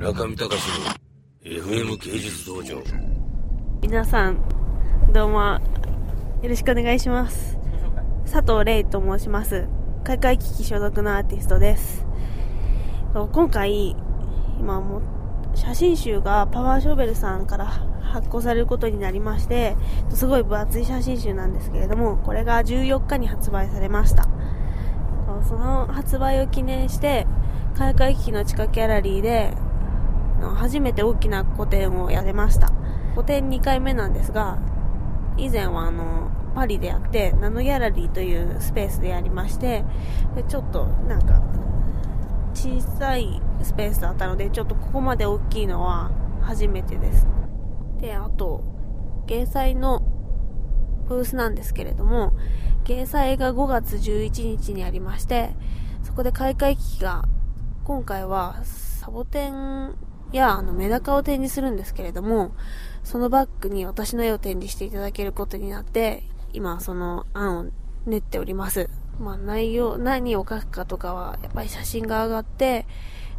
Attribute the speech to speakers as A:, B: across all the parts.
A: 中見隆の FM 芸術道場。
B: 皆さんどうもよろしくお願いします。佐藤玲と申します。開会危機所属のアーティストです。今回今も写真集がパワーショベルさんから発行されることになりましてすごい分厚い写真集なんですけれどもこれが14日に発売されました。その発売を記念して開会機の地下ギャラリーで初めて大きな個展をやれました。個展2回目なんですが以前はあのパリでやってナノギャラリーというスペースでやりましてでちょっとなんか小さいスペースだったのでちょっとここまで大きいのは初めてです。であと芸祭のブースなんですけれども芸祭が5月11日にありましてそこで開会機が今回はサボテンやあのメダカを展示するんですけれども、そのバッグに私の絵を展示していただけることになって、今その案を練っております。まあ内容、何を書くかとかは、やっぱり写真が上がって、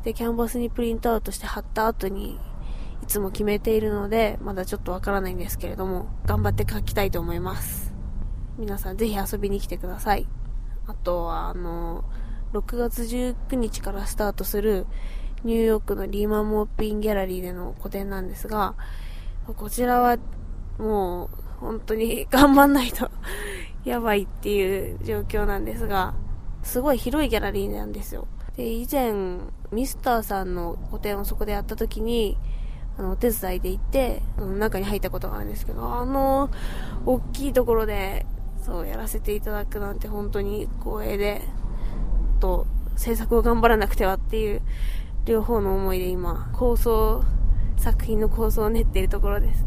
B: で、キャンバスにプリントアウトして貼った後に、いつも決めているので、まだちょっとわからないんですけれども、頑張って書きたいと思います。皆さんぜひ遊びに来てください。あとは、あの、6月19日からスタートするニューヨークのリーマンモーピンギャラリーでの個展なんですが、こちらはもう本当に 頑張んないと やばいっていう状況なんですが、すごい広いギャラリーなんですよ。で、以前、ミスターさんの個展をそこでやった時に、あの、お手伝いで行って、中に入ったことがあるんですけど、あの、大きいところで、そう、やらせていただくなんて本当に光栄で、と制作を頑張らなくてはっていう両方の思いで今構想作品の構想を練っているところです。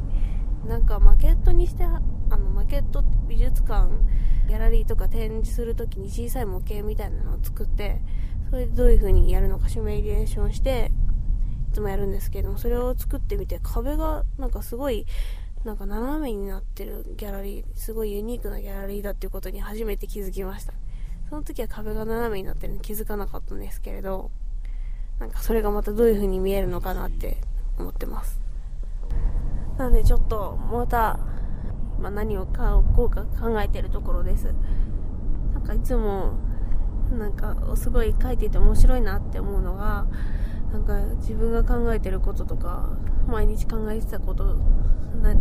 B: なんかマケットにしてあのマケット美術館ギャラリーとか展示するときに小さい模型みたいなのを作ってそれでどういう風にやるのかシミュレーションしていつもやるんですけどもそれを作ってみて壁がなんかすごいなんか斜めになってるギャラリーすごいユニークなギャラリーだっていうことに初めて気づきました。その時は壁が斜めになってるの気づかなかったんですけれど、なんかそれがまたどういう風に見えるのかなって思ってます。なのでちょっとまた、まあ、何を買おうか考えてるところです。なんかいつも、なんかすごい書いていて面白いなって思うのが、なんか自分が考えてることとか、毎日考えてたことなん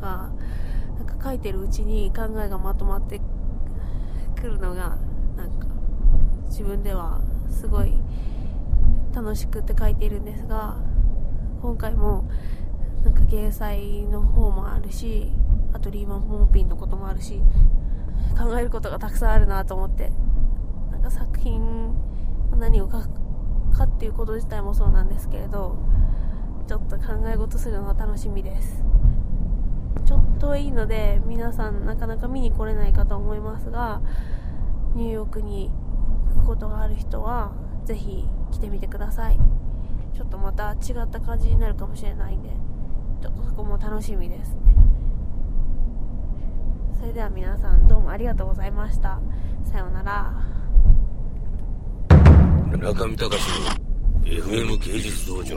B: か、なんか書いてるうちに考えがまとまってくるのがなんか自分ではすごい楽しくって書いているんですが今回もなんか芸祭の方もあるしあとリーマン・モーピンのこともあるし考えることがたくさんあるなと思ってなんか作品何を書くかっていうこと自体もそうなんですけれどちょっと考え事するのが楽しみです。ちょっといいので皆さんなかなか見に来れないかと思いますがニューヨークに行くことがある人はぜひ来てみてください。ちょっとまた違った感じになるかもしれないんでちょっとそこも楽しみですね。それでは皆さんどうもありがとうございました。さようなら。
A: 中見隆の FM 芸術道場。